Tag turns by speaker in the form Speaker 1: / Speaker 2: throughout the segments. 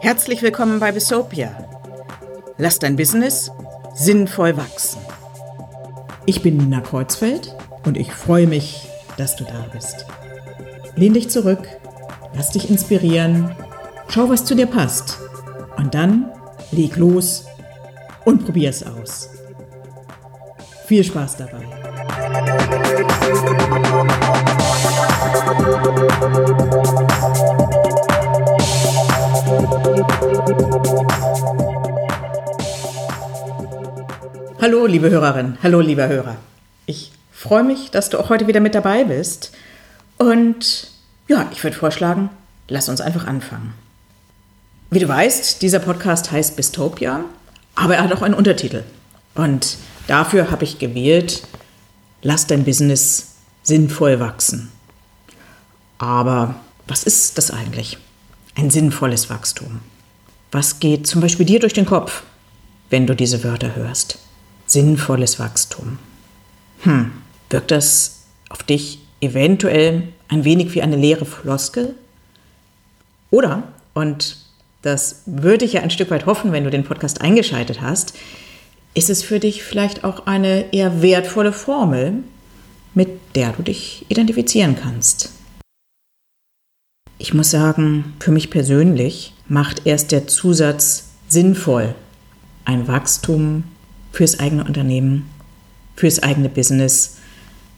Speaker 1: Herzlich willkommen bei Besopia. Lass dein Business sinnvoll wachsen. Ich bin Nina Kreuzfeld und ich freue mich, dass du da bist. Lehn dich zurück, lass dich inspirieren, schau, was zu dir passt und dann leg los und probier es aus. Viel Spaß dabei. Hallo, liebe Hörerin, hallo, lieber Hörer. Ich freue mich, dass du auch heute wieder mit dabei bist. Und ja, ich würde vorschlagen, lass uns einfach anfangen. Wie du weißt, dieser Podcast heißt Bistopia, aber er hat auch einen Untertitel. Und dafür habe ich gewählt, lass dein Business sinnvoll wachsen. Aber was ist das eigentlich? Ein sinnvolles Wachstum. Was geht zum Beispiel dir durch den Kopf, wenn du diese Wörter hörst? Sinnvolles Wachstum. Hm, wirkt das auf dich eventuell ein wenig wie eine leere Floskel? Oder, und das würde ich ja ein Stück weit hoffen, wenn du den Podcast eingeschaltet hast, ist es für dich vielleicht auch eine eher wertvolle Formel, mit der du dich identifizieren kannst. Ich muss sagen, für mich persönlich macht erst der Zusatz sinnvoll ein Wachstum fürs eigene Unternehmen, fürs eigene Business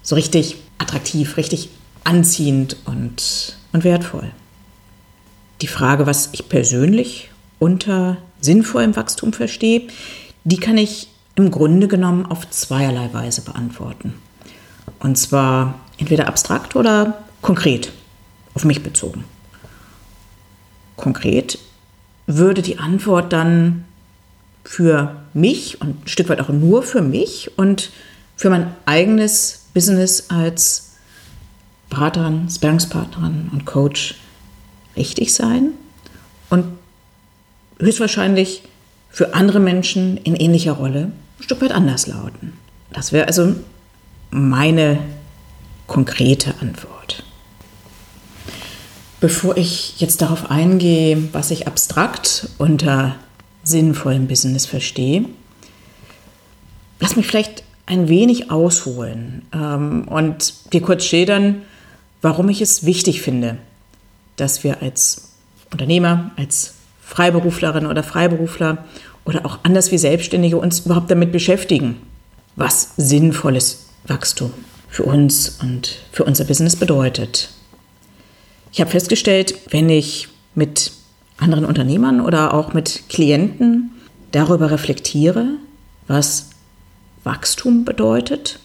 Speaker 1: so richtig attraktiv, richtig anziehend und, und wertvoll. Die Frage, was ich persönlich unter sinnvollem Wachstum verstehe, die kann ich im Grunde genommen auf zweierlei Weise beantworten. Und zwar entweder abstrakt oder konkret, auf mich bezogen. Konkret würde die Antwort dann für mich und ein Stück weit auch nur für mich und für mein eigenes Business als Beraterin, Sparringspartnerin und Coach richtig sein und höchstwahrscheinlich für andere Menschen in ähnlicher Rolle ein Stück weit anders lauten. Das wäre also meine konkrete Antwort. Bevor ich jetzt darauf eingehe, was ich abstrakt unter sinnvollem Business verstehe, lass mich vielleicht ein wenig ausholen ähm, und dir kurz schildern, warum ich es wichtig finde, dass wir als Unternehmer, als Freiberuflerin oder Freiberufler oder auch anders wie Selbstständige uns überhaupt damit beschäftigen, was sinnvolles Wachstum für uns und für unser Business bedeutet. Ich habe festgestellt, wenn ich mit anderen Unternehmern oder auch mit Klienten darüber reflektiere, was Wachstum bedeutet,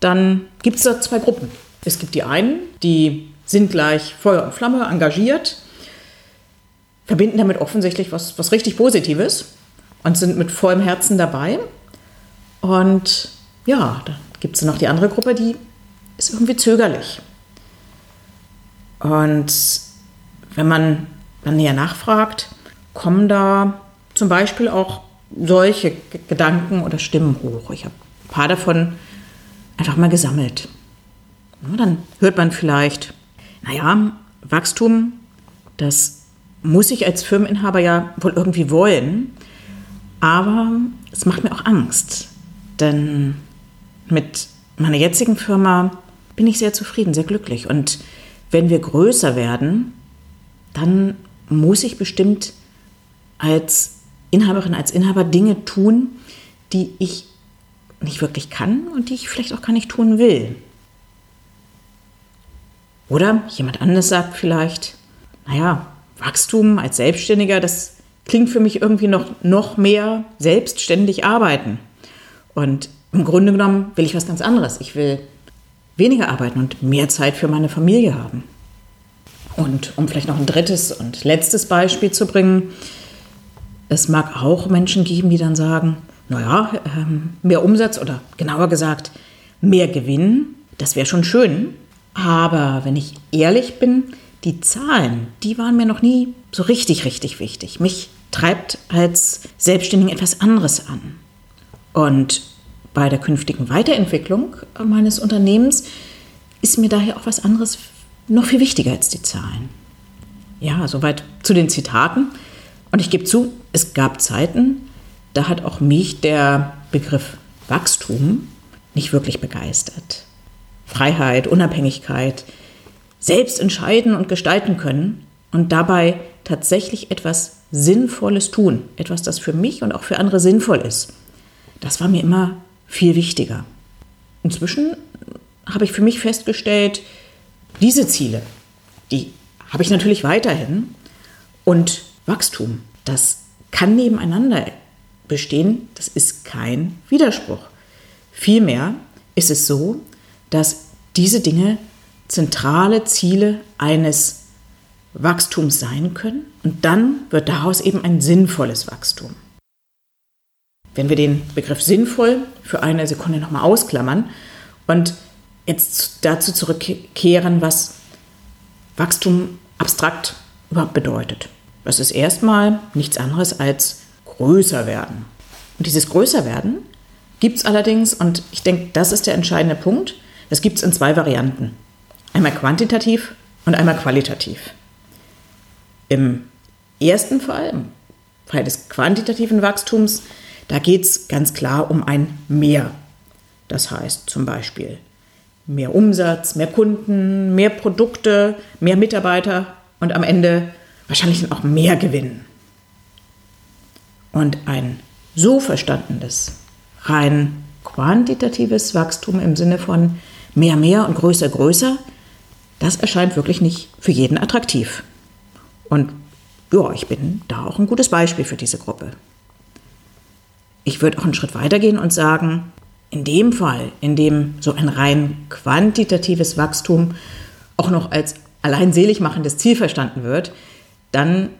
Speaker 1: dann gibt es da zwei Gruppen. Es gibt die einen, die sind gleich Feuer und Flamme engagiert, verbinden damit offensichtlich was, was richtig Positives und sind mit vollem Herzen dabei. Und ja, da gibt es noch die andere Gruppe, die ist irgendwie zögerlich. Und wenn man dann näher nachfragt, kommen da zum Beispiel auch solche Gedanken oder Stimmen hoch. Ich habe ein paar davon einfach mal gesammelt. dann hört man vielleicht, naja, Wachstum, das muss ich als Firmeninhaber ja wohl irgendwie wollen, aber es macht mir auch Angst, denn mit meiner jetzigen Firma bin ich sehr zufrieden, sehr glücklich und wenn wir größer werden, dann muss ich bestimmt als Inhaberin, als Inhaber Dinge tun, die ich nicht wirklich kann und die ich vielleicht auch gar nicht tun will. Oder jemand anderes sagt vielleicht, naja, Wachstum als Selbstständiger, das klingt für mich irgendwie noch, noch mehr selbstständig arbeiten. Und im Grunde genommen will ich was ganz anderes. Ich will weniger arbeiten und mehr Zeit für meine Familie haben. Und um vielleicht noch ein drittes und letztes Beispiel zu bringen, es mag auch Menschen geben, die dann sagen, naja, ähm, mehr Umsatz oder genauer gesagt, mehr Gewinn, das wäre schon schön. Aber wenn ich ehrlich bin, die Zahlen, die waren mir noch nie so richtig, richtig wichtig. Mich treibt als Selbstständigen etwas anderes an. Und bei der künftigen Weiterentwicklung meines Unternehmens ist mir daher auch was anderes noch viel wichtiger als die Zahlen. Ja, soweit zu den Zitaten. Und ich gebe zu, es gab Zeiten, da hat auch mich der Begriff Wachstum nicht wirklich begeistert. Freiheit, Unabhängigkeit, selbst entscheiden und gestalten können und dabei tatsächlich etwas Sinnvolles tun, etwas, das für mich und auch für andere sinnvoll ist. Das war mir immer viel wichtiger. Inzwischen habe ich für mich festgestellt, diese Ziele, die habe ich natürlich weiterhin. Und Wachstum, das kann nebeneinander bestehen, das ist kein Widerspruch. Vielmehr ist es so, dass diese Dinge zentrale Ziele eines Wachstums sein können und dann wird daraus eben ein sinnvolles Wachstum. Wenn wir den Begriff sinnvoll für eine Sekunde nochmal ausklammern und jetzt dazu zurückkehren, was Wachstum abstrakt überhaupt bedeutet. Das ist erstmal nichts anderes als größer werden. Und dieses größer werden gibt es allerdings, und ich denke, das ist der entscheidende Punkt, das gibt es in zwei Varianten. Einmal quantitativ und einmal qualitativ. Im ersten Fall, im Fall des quantitativen Wachstums, da geht es ganz klar um ein Mehr. Das heißt zum Beispiel mehr Umsatz, mehr Kunden, mehr Produkte, mehr Mitarbeiter und am Ende wahrscheinlich auch mehr Gewinn. Und ein so verstandenes, rein quantitatives Wachstum im Sinne von mehr, mehr und größer, größer, das erscheint wirklich nicht für jeden attraktiv. Und ja, ich bin da auch ein gutes Beispiel für diese Gruppe. Ich würde auch einen Schritt weitergehen und sagen, in dem Fall, in dem so ein rein quantitatives Wachstum auch noch als allein selig machendes Ziel verstanden wird, dann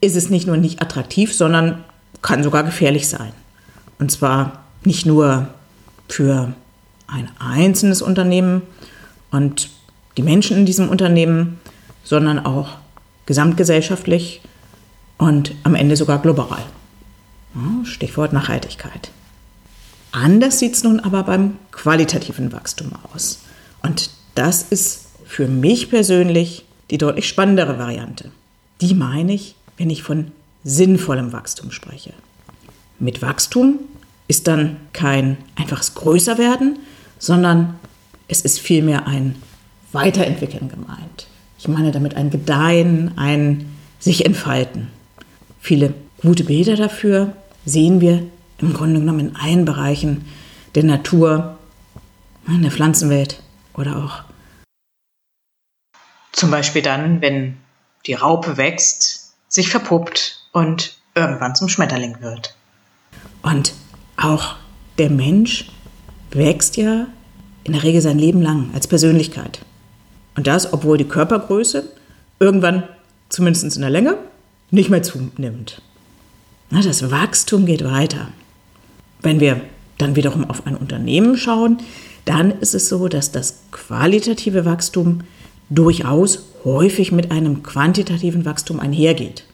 Speaker 1: ist es nicht nur nicht attraktiv, sondern kann sogar gefährlich sein. Und zwar nicht nur für ein einzelnes Unternehmen und die Menschen in diesem Unternehmen, sondern auch gesamtgesellschaftlich und am Ende sogar global. Stichwort Nachhaltigkeit. Anders sieht es nun aber beim qualitativen Wachstum aus. Und das ist für mich persönlich die deutlich spannendere Variante. Die meine ich, wenn ich von sinnvollem Wachstum spreche. Mit Wachstum ist dann kein einfaches Größerwerden, sondern es ist vielmehr ein Weiterentwickeln gemeint. Ich meine damit ein Gedeihen, ein sich entfalten. Viele gute Bilder dafür sehen wir im Grunde genommen in allen Bereichen der Natur, in der Pflanzenwelt oder auch zum Beispiel dann, wenn die Raupe wächst, sich verpuppt und irgendwann zum Schmetterling wird. Und auch der Mensch wächst ja in der Regel sein Leben lang als Persönlichkeit. Und das, obwohl die Körpergröße irgendwann, zumindest in der Länge, nicht mehr zunimmt. das Wachstum geht weiter. Wenn wir dann wiederum auf ein Unternehmen schauen, dann ist es so, dass das qualitative Wachstum durchaus häufig mit einem quantitativen Wachstum einhergeht.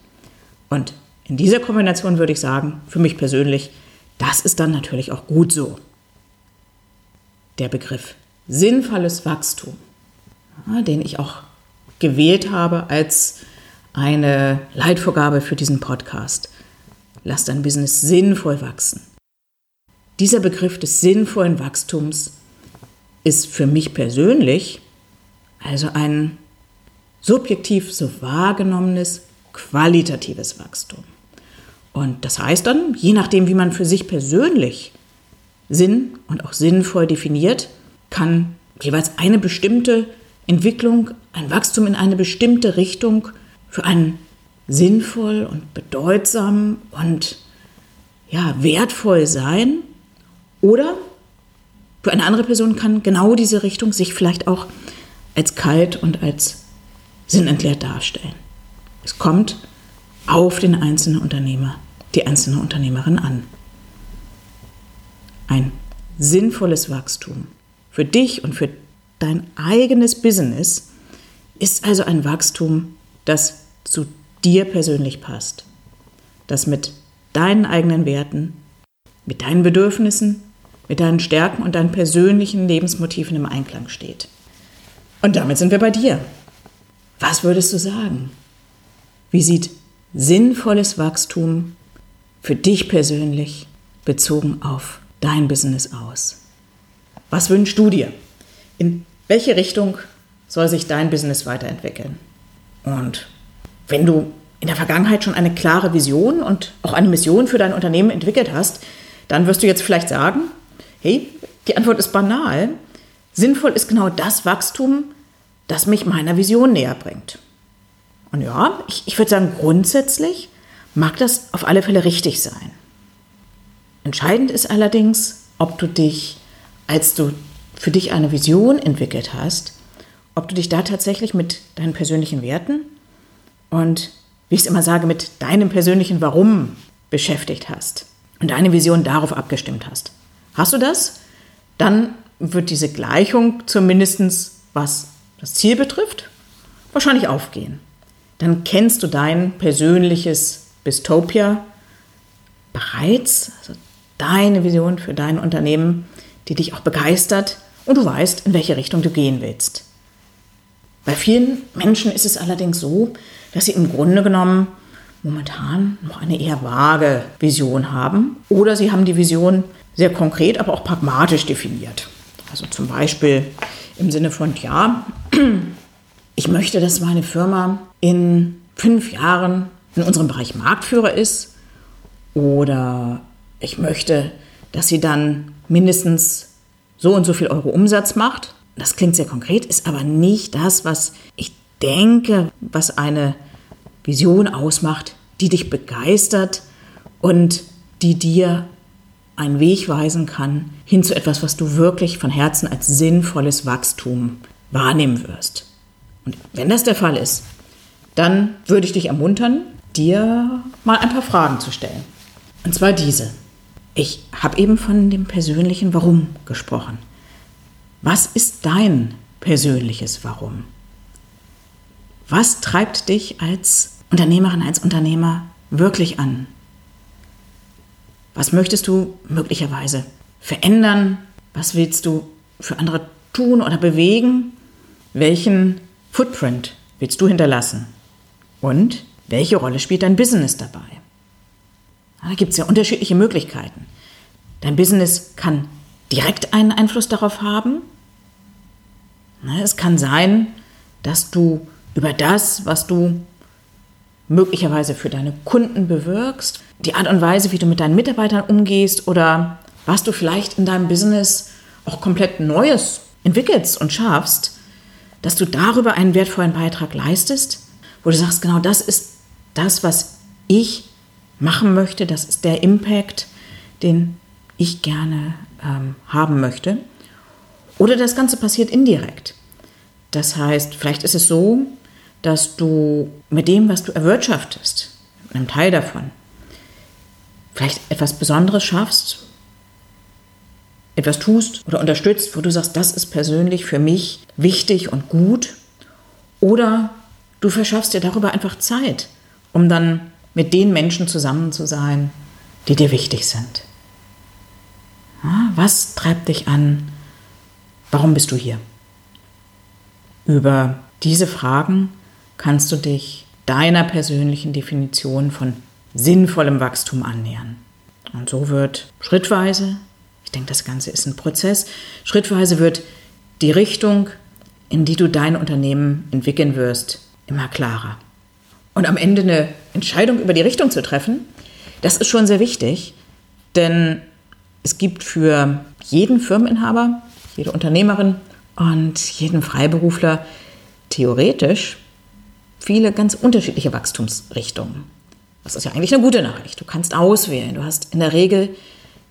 Speaker 1: Und in dieser Kombination würde ich sagen, für mich persönlich, das ist dann natürlich auch gut so. Der Begriff sinnvolles Wachstum, den ich auch gewählt habe als eine Leitvorgabe für diesen Podcast. Lass dein Business sinnvoll wachsen. Dieser Begriff des sinnvollen Wachstums ist für mich persönlich also ein subjektiv so wahrgenommenes qualitatives Wachstum. Und das heißt dann, je nachdem, wie man für sich persönlich Sinn und auch sinnvoll definiert, kann jeweils eine bestimmte Entwicklung, ein Wachstum in eine bestimmte Richtung für einen sinnvoll und bedeutsam und ja, wertvoll sein oder für eine andere Person kann genau diese Richtung sich vielleicht auch als kalt und als sinnentleert darstellen. Es kommt auf den einzelnen Unternehmer, die einzelne Unternehmerin an. Ein sinnvolles Wachstum für dich und für dein eigenes Business ist also ein Wachstum, das zu dir persönlich passt, das mit deinen eigenen Werten, mit deinen Bedürfnissen mit deinen Stärken und deinen persönlichen Lebensmotiven im Einklang steht. Und damit sind wir bei dir. Was würdest du sagen? Wie sieht sinnvolles Wachstum für dich persönlich bezogen auf dein Business aus? Was wünschst du dir? In welche Richtung soll sich dein Business weiterentwickeln? Und wenn du in der Vergangenheit schon eine klare Vision und auch eine Mission für dein Unternehmen entwickelt hast, dann wirst du jetzt vielleicht sagen, hey, die Antwort ist banal. Sinnvoll ist genau das Wachstum, das mich meiner Vision näher bringt. Und ja, ich, ich würde sagen, grundsätzlich mag das auf alle Fälle richtig sein. Entscheidend ist allerdings, ob du dich, als du für dich eine Vision entwickelt hast, ob du dich da tatsächlich mit deinen persönlichen Werten und, wie ich es immer sage, mit deinem persönlichen Warum beschäftigt hast und deine Vision darauf abgestimmt hast. Hast du das? Dann wird diese Gleichung zumindest, was das Ziel betrifft, wahrscheinlich aufgehen. Dann kennst du dein persönliches Bistopia bereits, also deine Vision für dein Unternehmen, die dich auch begeistert und du weißt, in welche Richtung du gehen willst. Bei vielen Menschen ist es allerdings so, dass sie im Grunde genommen momentan noch eine eher vage Vision haben oder sie haben die Vision sehr konkret, aber auch pragmatisch definiert. Also zum Beispiel im Sinne von, ja, ich möchte, dass meine Firma in fünf Jahren in unserem Bereich Marktführer ist oder ich möchte, dass sie dann mindestens so und so viel Euro Umsatz macht. Das klingt sehr konkret, ist aber nicht das, was ich denke, was eine Vision ausmacht, die dich begeistert und die dir einen Weg weisen kann hin zu etwas, was du wirklich von Herzen als sinnvolles Wachstum wahrnehmen wirst. Und wenn das der Fall ist, dann würde ich dich ermuntern, dir mal ein paar Fragen zu stellen. Und zwar diese. Ich habe eben von dem persönlichen Warum gesprochen. Was ist dein persönliches Warum? Was treibt dich als Unternehmerin, als Unternehmer wirklich an? Was möchtest du möglicherweise verändern? Was willst du für andere tun oder bewegen? Welchen Footprint willst du hinterlassen? Und welche Rolle spielt dein Business dabei? Da gibt es ja unterschiedliche Möglichkeiten. Dein Business kann direkt einen Einfluss darauf haben. Es kann sein, dass du über das, was du möglicherweise für deine Kunden bewirkst, die Art und Weise, wie du mit deinen Mitarbeitern umgehst oder was du vielleicht in deinem Business auch komplett Neues entwickelst und schaffst, dass du darüber einen wertvollen Beitrag leistest, wo du sagst, genau das ist das, was ich machen möchte, das ist der Impact, den ich gerne ähm, haben möchte. Oder das Ganze passiert indirekt. Das heißt, vielleicht ist es so, dass du mit dem, was du erwirtschaftest, einem Teil davon, vielleicht etwas Besonderes schaffst, etwas tust oder unterstützt, wo du sagst, das ist persönlich für mich wichtig und gut. Oder du verschaffst dir darüber einfach Zeit, um dann mit den Menschen zusammen zu sein, die dir wichtig sind. Was treibt dich an? Warum bist du hier? Über diese Fragen kannst du dich deiner persönlichen Definition von sinnvollem Wachstum annähern. Und so wird schrittweise, ich denke, das Ganze ist ein Prozess, schrittweise wird die Richtung, in die du dein Unternehmen entwickeln wirst, immer klarer. Und am Ende eine Entscheidung über die Richtung zu treffen, das ist schon sehr wichtig, denn es gibt für jeden Firmeninhaber, jede Unternehmerin und jeden Freiberufler theoretisch viele ganz unterschiedliche Wachstumsrichtungen. Das ist ja eigentlich eine gute Nachricht. Du kannst auswählen. Du hast in der Regel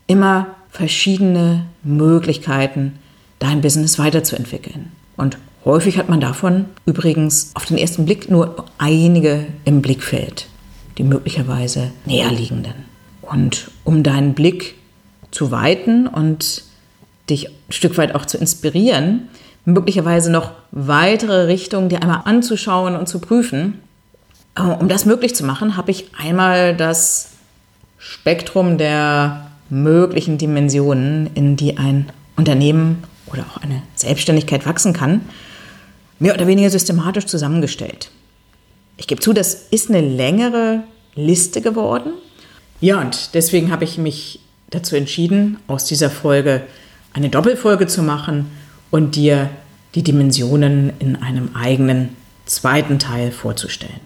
Speaker 1: immer verschiedene Möglichkeiten, dein Business weiterzuentwickeln. Und häufig hat man davon übrigens auf den ersten Blick nur einige im Blickfeld, die möglicherweise näher liegenden. Und um deinen Blick zu weiten und dich ein Stück weit auch zu inspirieren, möglicherweise noch weitere Richtungen dir einmal anzuschauen und zu prüfen. Äh, um das möglich zu machen, habe ich einmal das Spektrum der möglichen Dimensionen, in die ein Unternehmen oder auch eine Selbstständigkeit wachsen kann, mehr oder weniger systematisch zusammengestellt. Ich gebe zu, das ist eine längere Liste geworden. Ja, und deswegen habe ich mich dazu entschieden, aus dieser Folge eine Doppelfolge zu machen und dir die Dimensionen in einem eigenen zweiten Teil vorzustellen.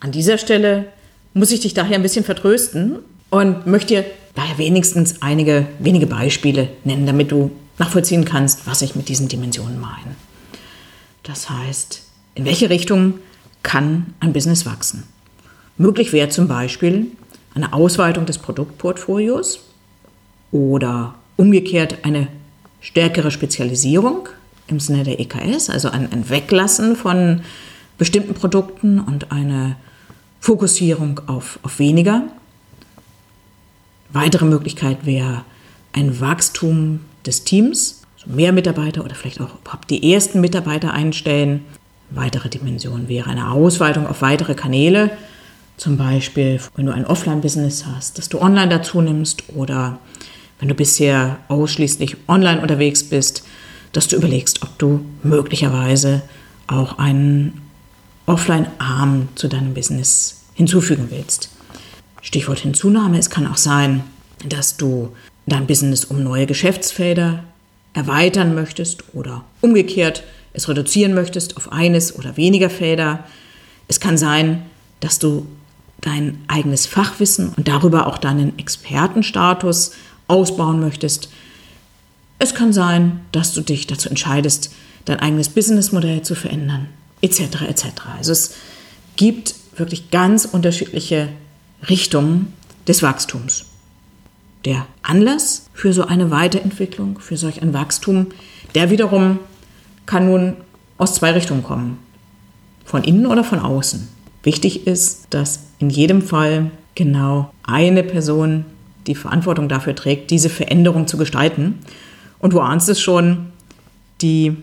Speaker 1: An dieser Stelle muss ich dich daher ein bisschen vertrösten und möchte dir daher wenigstens einige wenige Beispiele nennen, damit du nachvollziehen kannst, was ich mit diesen Dimensionen meine. Das heißt, in welche Richtung kann ein Business wachsen? Möglich wäre zum Beispiel eine Ausweitung des Produktportfolios oder umgekehrt eine stärkere Spezialisierung im Sinne der EKS, also ein, ein Weglassen von bestimmten Produkten und eine Fokussierung auf, auf weniger. Weitere Möglichkeit wäre ein Wachstum des Teams, mehr Mitarbeiter oder vielleicht auch überhaupt die ersten Mitarbeiter einstellen. Weitere Dimension wäre eine Ausweitung auf weitere Kanäle, zum Beispiel wenn du ein Offline-Business hast, dass du online dazu nimmst oder wenn du bisher ausschließlich online unterwegs bist, dass du überlegst, ob du möglicherweise auch einen Offline-Arm zu deinem Business hinzufügen willst. Stichwort Hinzunahme, es kann auch sein, dass du dein Business um neue Geschäftsfelder erweitern möchtest oder umgekehrt es reduzieren möchtest auf eines oder weniger Felder. Es kann sein, dass du dein eigenes Fachwissen und darüber auch deinen Expertenstatus ausbauen möchtest. Es kann sein, dass du dich dazu entscheidest, dein eigenes Businessmodell zu verändern, etc. etc. Also es gibt wirklich ganz unterschiedliche Richtungen des Wachstums. Der Anlass für so eine Weiterentwicklung, für solch ein Wachstum, der wiederum kann nun aus zwei Richtungen kommen. Von innen oder von außen. Wichtig ist, dass in jedem Fall genau eine Person die Verantwortung dafür trägt, diese Veränderung zu gestalten. Und du ahnst es schon, die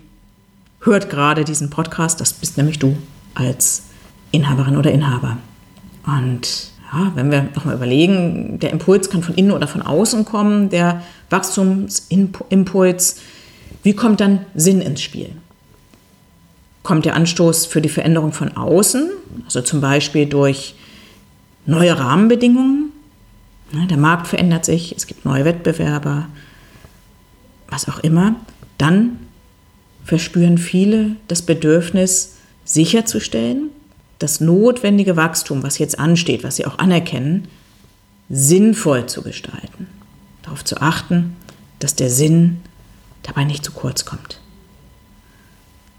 Speaker 1: hört gerade diesen Podcast, das bist nämlich du als Inhaberin oder Inhaber. Und ja, wenn wir nochmal überlegen, der Impuls kann von innen oder von außen kommen, der Wachstumsimpuls, wie kommt dann Sinn ins Spiel? Kommt der Anstoß für die Veränderung von außen, also zum Beispiel durch neue Rahmenbedingungen? Der Markt verändert sich, es gibt neue Wettbewerber, was auch immer. Dann verspüren viele das Bedürfnis, sicherzustellen, das notwendige Wachstum, was jetzt ansteht, was sie auch anerkennen, sinnvoll zu gestalten. Darauf zu achten, dass der Sinn dabei nicht zu kurz kommt.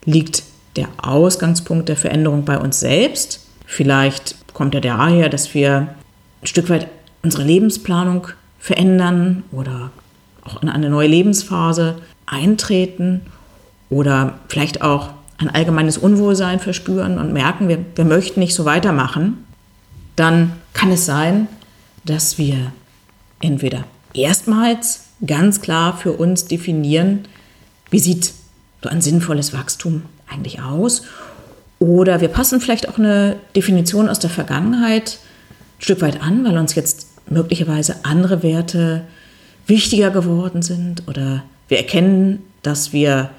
Speaker 1: Liegt der Ausgangspunkt der Veränderung bei uns selbst? Vielleicht kommt er daher, dass wir ein Stück weit unsere Lebensplanung verändern oder auch in eine neue Lebensphase eintreten oder vielleicht auch ein allgemeines Unwohlsein verspüren und merken, wir, wir möchten nicht so weitermachen, dann kann es sein, dass wir entweder erstmals ganz klar für uns definieren, wie sieht so ein sinnvolles Wachstum eigentlich aus? Oder wir passen vielleicht auch eine Definition aus der Vergangenheit ein Stück weit an, weil uns jetzt möglicherweise andere Werte wichtiger geworden sind oder wir erkennen, dass wir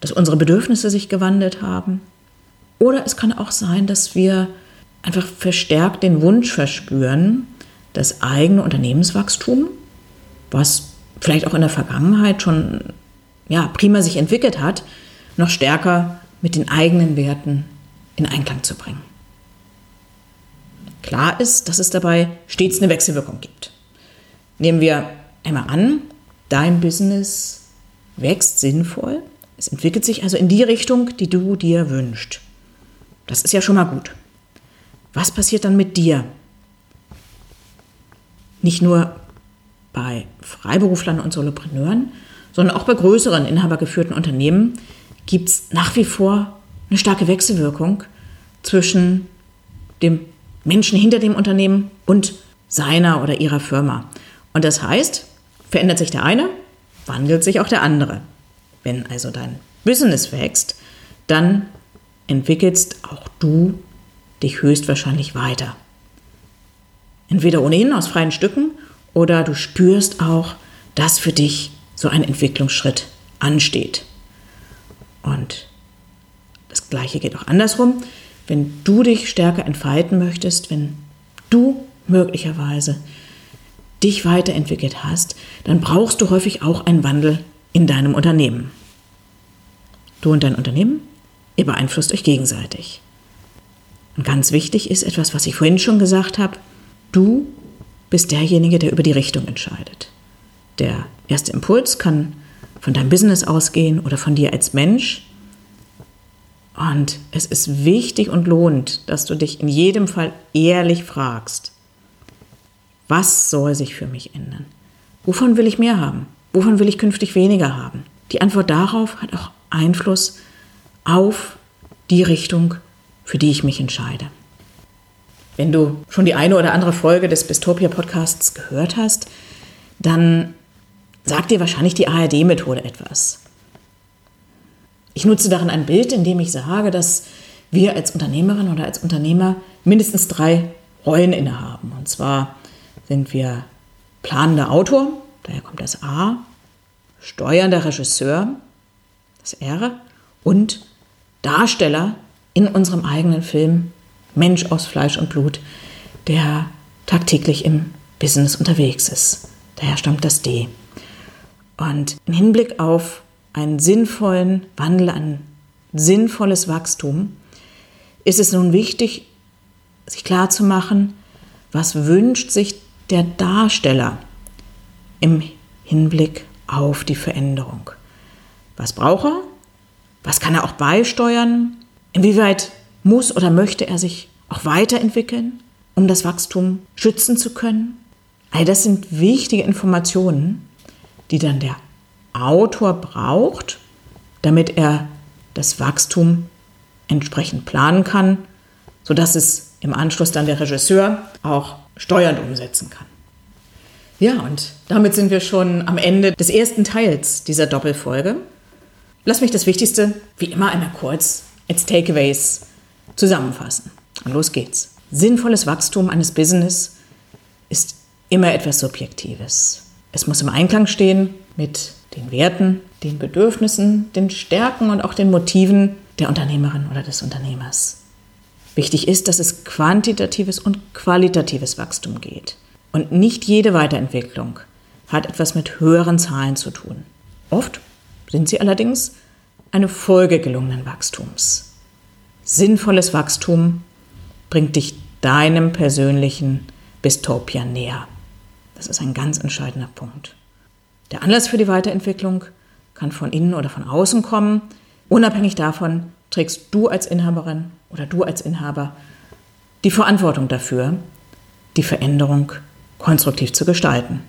Speaker 1: dass unsere Bedürfnisse sich gewandelt haben. Oder es kann auch sein, dass wir einfach verstärkt den Wunsch verspüren, das eigene Unternehmenswachstum, was vielleicht auch in der Vergangenheit schon ja, prima sich entwickelt hat, noch stärker mit den eigenen Werten in Einklang zu bringen. Klar ist, dass es dabei stets eine Wechselwirkung gibt. Nehmen wir einmal an, dein Business wächst sinnvoll, es entwickelt sich also in die Richtung, die du dir wünschst. Das ist ja schon mal gut. Was passiert dann mit dir? Nicht nur bei Freiberuflern und Solopreneuren, sondern auch bei größeren inhabergeführten Unternehmen gibt es nach wie vor eine starke Wechselwirkung zwischen dem Menschen hinter dem Unternehmen und seiner oder ihrer Firma. Und das heißt, verändert sich der eine, wandelt sich auch der andere. Wenn also dein Business wächst, dann entwickelst auch du dich höchstwahrscheinlich weiter. Entweder ohnehin aus freien Stücken oder du spürst auch, dass für dich so ein Entwicklungsschritt ansteht. Und Das gleiche geht auch andersrum. Wenn du dich stärker entfalten möchtest, wenn du möglicherweise dich weiterentwickelt hast, dann brauchst du häufig auch einen Wandel in deinem Unternehmen. Du und dein Unternehmen, ihr beeinflusst euch gegenseitig. Und ganz wichtig ist etwas, was ich vorhin schon gesagt habe, du bist derjenige, der über die Richtung entscheidet. Der erste Impuls kann von deinem Business ausgehen oder von dir als Mensch. Und es ist wichtig und lohnt, dass du dich in jedem Fall ehrlich fragst, was soll sich für mich ändern? Wovon will ich mehr haben? Wovon will ich künftig weniger haben? Die Antwort darauf hat auch Einfluss auf die Richtung, für die ich mich entscheide. Wenn du schon die eine oder andere Folge des Bistopia Podcasts gehört hast, dann sagt dir wahrscheinlich die ARD-Methode etwas. Ich nutze darin ein Bild, in dem ich sage, dass wir als Unternehmerin oder als Unternehmer mindestens drei Rollen innehaben. Und zwar sind wir planender Autor, daher kommt das A, steuernder Regisseur, das R, und Darsteller in unserem eigenen Film Mensch aus Fleisch und Blut, der tagtäglich im Business unterwegs ist. Daher stammt das D. Und im Hinblick auf einen sinnvollen Wandel, ein sinnvolles Wachstum, ist es nun wichtig, sich klarzumachen, was wünscht sich der Darsteller im Hinblick auf die Veränderung. Was braucht er? Was kann er auch beisteuern? Inwieweit muss oder möchte er sich auch weiterentwickeln, um das Wachstum schützen zu können? All das sind wichtige Informationen, die dann der Autor braucht, damit er das Wachstum entsprechend planen kann, sodass es im Anschluss dann der Regisseur auch steuernd umsetzen kann. Ja, und damit sind wir schon am Ende des ersten Teils dieser Doppelfolge. Lass mich das Wichtigste wie immer einmal kurz als Takeaways zusammenfassen. Und los geht's. Sinnvolles Wachstum eines Business ist immer etwas Subjektives. Es muss im Einklang stehen mit den Werten, den Bedürfnissen, den Stärken und auch den Motiven der Unternehmerin oder des Unternehmers. Wichtig ist, dass es quantitatives und qualitatives Wachstum geht. Und nicht jede Weiterentwicklung hat etwas mit höheren Zahlen zu tun. Oft sind sie allerdings eine Folge gelungenen Wachstums. Sinnvolles Wachstum bringt dich deinem persönlichen Bistopia näher. Das ist ein ganz entscheidender Punkt. Der Anlass für die Weiterentwicklung kann von innen oder von außen kommen. Unabhängig davon trägst du als Inhaberin oder du als Inhaber die Verantwortung dafür, die Veränderung konstruktiv zu gestalten.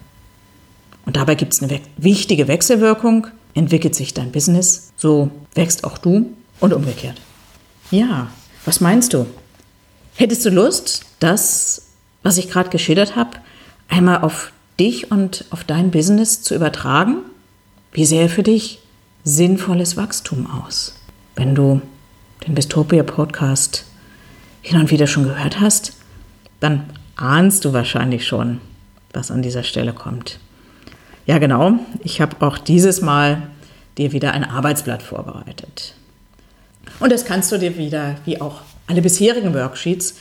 Speaker 1: Und dabei gibt es eine wichtige Wechselwirkung. Entwickelt sich dein Business, so wächst auch du und umgekehrt. Ja, was meinst du? Hättest du Lust, das, was ich gerade geschildert habe, einmal auf dich und auf dein Business zu übertragen? Wie sähe für dich sinnvolles Wachstum aus? Wenn du den Bistopia Podcast hin und wieder schon gehört hast, dann ahnst du wahrscheinlich schon, was an dieser Stelle kommt. Ja, genau. Ich habe auch dieses Mal dir wieder ein Arbeitsblatt vorbereitet. Und das kannst du dir wieder, wie auch alle bisherigen Worksheets,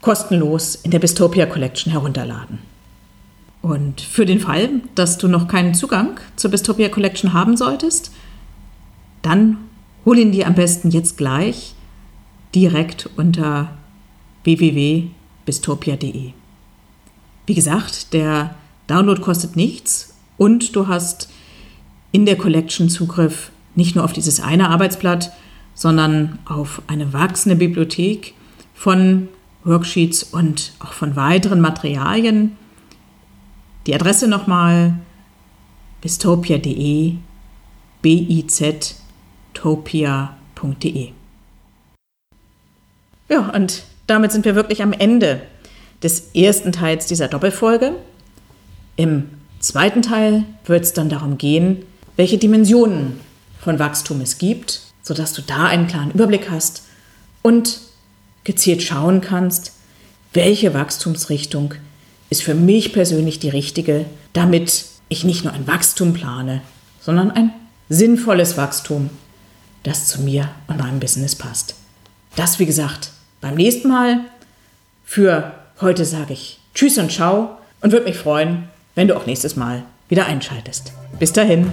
Speaker 1: kostenlos in der Bistopia Collection herunterladen. Und für den Fall, dass du noch keinen Zugang zur Bistopia Collection haben solltest, dann hol ihn dir am besten jetzt gleich direkt unter www.bistopia.de. Wie gesagt, der Download kostet nichts und du hast in der Collection Zugriff nicht nur auf dieses eine Arbeitsblatt, sondern auf eine wachsende Bibliothek von Worksheets und auch von weiteren Materialien. Die Adresse nochmal bistopia.de, B-I-Z topia.de. Ja, und damit sind wir wirklich am Ende des ersten Teils dieser Doppelfolge. Im zweiten Teil wird es dann darum gehen, welche Dimensionen von Wachstum es gibt, sodass du da einen klaren Überblick hast und gezielt schauen kannst, welche Wachstumsrichtung ist für mich persönlich die richtige, damit ich nicht nur ein Wachstum plane, sondern ein sinnvolles Wachstum das zu mir und meinem Business passt. Das, wie gesagt, beim nächsten Mal. Für heute sage ich Tschüss und Ciao und würde mich freuen, wenn du auch nächstes Mal wieder einschaltest. Bis dahin.